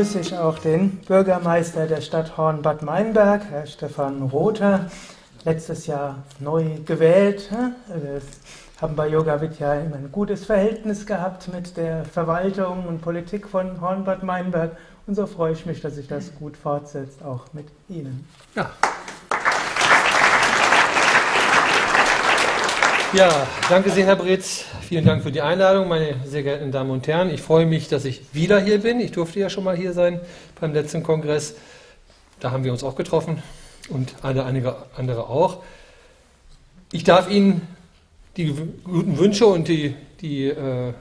auch den Bürgermeister der Stadt Horn-Bad Meinberg, Herr Stefan Rother, letztes Jahr neu gewählt. Wir haben bei Yoga Vidya immer ein gutes Verhältnis gehabt mit der Verwaltung und Politik von Horn-Bad Meinberg. Und so freue ich mich, dass sich das gut fortsetzt, auch mit Ihnen. Ja. Ja, danke sehr, Herr Bretz. Vielen Dank für die Einladung, meine sehr geehrten Damen und Herren. Ich freue mich, dass ich wieder hier bin. Ich durfte ja schon mal hier sein beim letzten Kongress. Da haben wir uns auch getroffen und eine, einige andere auch. Ich darf Ihnen die guten Wünsche und die, die äh,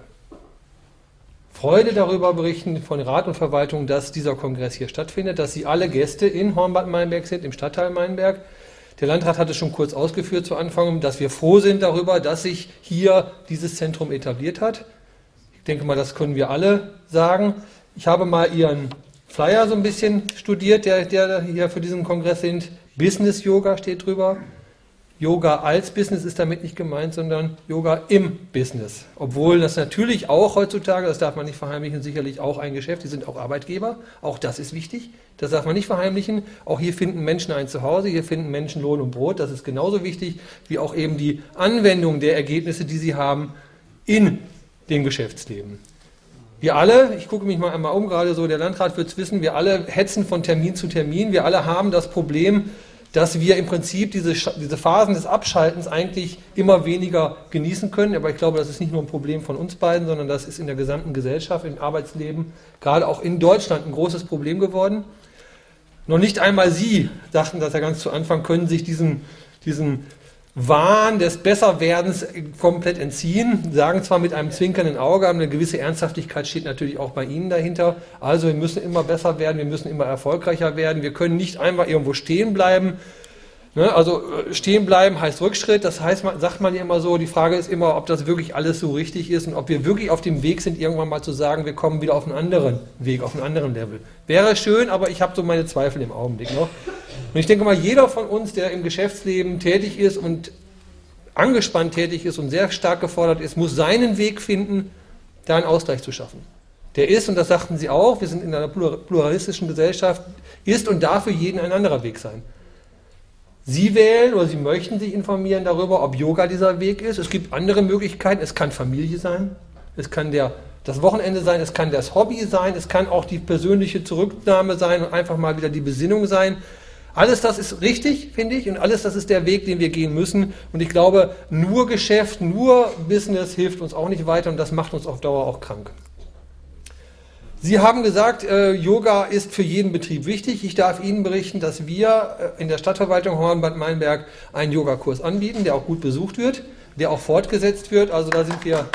Freude darüber berichten von Rat und Verwaltung, dass dieser Kongress hier stattfindet, dass Sie alle Gäste in Hornbad Meinberg sind, im Stadtteil Meinberg. Der Landrat hatte schon kurz ausgeführt zu Anfang, dass wir froh sind darüber, dass sich hier dieses Zentrum etabliert hat. Ich denke mal, das können wir alle sagen. Ich habe mal Ihren Flyer so ein bisschen studiert, der, der hier für diesen Kongress sind. Business Yoga steht drüber. Yoga als Business ist damit nicht gemeint, sondern Yoga im Business. Obwohl das natürlich auch heutzutage, das darf man nicht verheimlichen, sicherlich auch ein Geschäft, die sind auch Arbeitgeber, auch das ist wichtig, das darf man nicht verheimlichen. Auch hier finden Menschen ein Zuhause, hier finden Menschen Lohn und Brot, das ist genauso wichtig wie auch eben die Anwendung der Ergebnisse, die sie haben in dem Geschäftsleben. Wir alle, ich gucke mich mal einmal um, gerade so, der Landrat wird es wissen, wir alle hetzen von Termin zu Termin, wir alle haben das Problem, dass wir im Prinzip diese, diese Phasen des Abschaltens eigentlich immer weniger genießen können. Aber ich glaube, das ist nicht nur ein Problem von uns beiden, sondern das ist in der gesamten Gesellschaft, im Arbeitsleben, gerade auch in Deutschland ein großes Problem geworden. Noch nicht einmal Sie dachten das ja ganz zu Anfang, können sich diesen, diesen Wahn des Besserwerdens komplett entziehen, sagen zwar mit einem zwinkernden Auge, aber eine gewisse Ernsthaftigkeit steht natürlich auch bei Ihnen dahinter. Also wir müssen immer besser werden, wir müssen immer erfolgreicher werden, wir können nicht einfach irgendwo stehen bleiben. Ne? Also äh, stehen bleiben heißt Rückschritt, das heißt, sagt man ja immer so, die Frage ist immer, ob das wirklich alles so richtig ist und ob wir wirklich auf dem Weg sind, irgendwann mal zu sagen, wir kommen wieder auf einen anderen Weg, auf einen anderen Level. Wäre schön, aber ich habe so meine Zweifel im Augenblick noch. Und ich denke mal, jeder von uns, der im Geschäftsleben tätig ist und angespannt tätig ist und sehr stark gefordert ist, muss seinen Weg finden, da einen Ausgleich zu schaffen. Der ist, und das sagten Sie auch, wir sind in einer pluralistischen Gesellschaft, ist und darf für jeden ein anderer Weg sein. Sie wählen oder Sie möchten sich informieren darüber, ob Yoga dieser Weg ist. Es gibt andere Möglichkeiten. Es kann Familie sein, es kann der, das Wochenende sein, es kann das Hobby sein, es kann auch die persönliche Zurücknahme sein und einfach mal wieder die Besinnung sein. Alles das ist richtig, finde ich, und alles das ist der Weg, den wir gehen müssen. Und ich glaube, nur Geschäft, nur Business hilft uns auch nicht weiter und das macht uns auf Dauer auch krank. Sie haben gesagt, äh, Yoga ist für jeden Betrieb wichtig. Ich darf Ihnen berichten, dass wir äh, in der Stadtverwaltung Hornbad Meinberg einen Yogakurs anbieten, der auch gut besucht wird, der auch fortgesetzt wird. Also da sind wir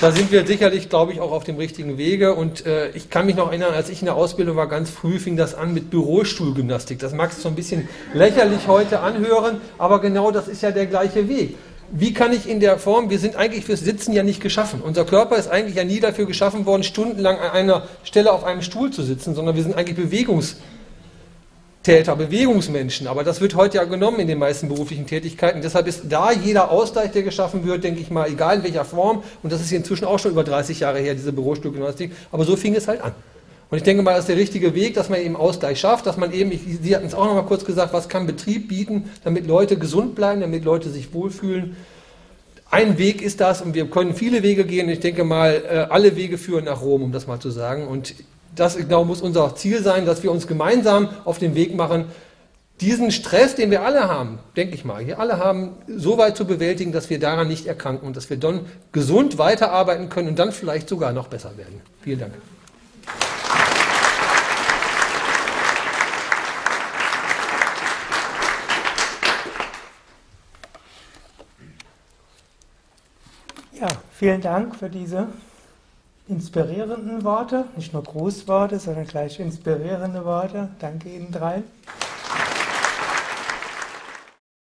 da sind wir sicherlich, glaube ich, auch auf dem richtigen Wege. Und äh, ich kann mich noch erinnern, als ich in der Ausbildung war, ganz früh fing das an mit Bürostuhlgymnastik. Das mag sich so ein bisschen lächerlich heute anhören, aber genau das ist ja der gleiche Weg. Wie kann ich in der Form, wir sind eigentlich fürs Sitzen ja nicht geschaffen. Unser Körper ist eigentlich ja nie dafür geschaffen worden, stundenlang an einer Stelle auf einem Stuhl zu sitzen, sondern wir sind eigentlich Bewegungs- Täter, Bewegungsmenschen. Aber das wird heute ja genommen in den meisten beruflichen Tätigkeiten. Deshalb ist da jeder Ausgleich, der geschaffen wird, denke ich mal, egal in welcher Form, und das ist inzwischen auch schon über 30 Jahre her, diese Bürostückgymnastik, aber so fing es halt an. Und ich denke mal, das ist der richtige Weg, dass man eben Ausgleich schafft, dass man eben, ich, Sie hatten es auch noch mal kurz gesagt, was kann Betrieb bieten, damit Leute gesund bleiben, damit Leute sich wohlfühlen. Ein Weg ist das und wir können viele Wege gehen. Ich denke mal, äh, alle Wege führen nach Rom, um das mal zu sagen. Und das genau muss unser Ziel sein, dass wir uns gemeinsam auf den Weg machen, diesen Stress, den wir alle haben, denke ich mal, wir alle haben, so weit zu bewältigen, dass wir daran nicht erkranken und dass wir dann gesund weiterarbeiten können und dann vielleicht sogar noch besser werden. Vielen Dank. Ja, vielen Dank für diese inspirierenden Worte, nicht nur Grußworte, sondern gleich inspirierende Worte. Danke Ihnen drei.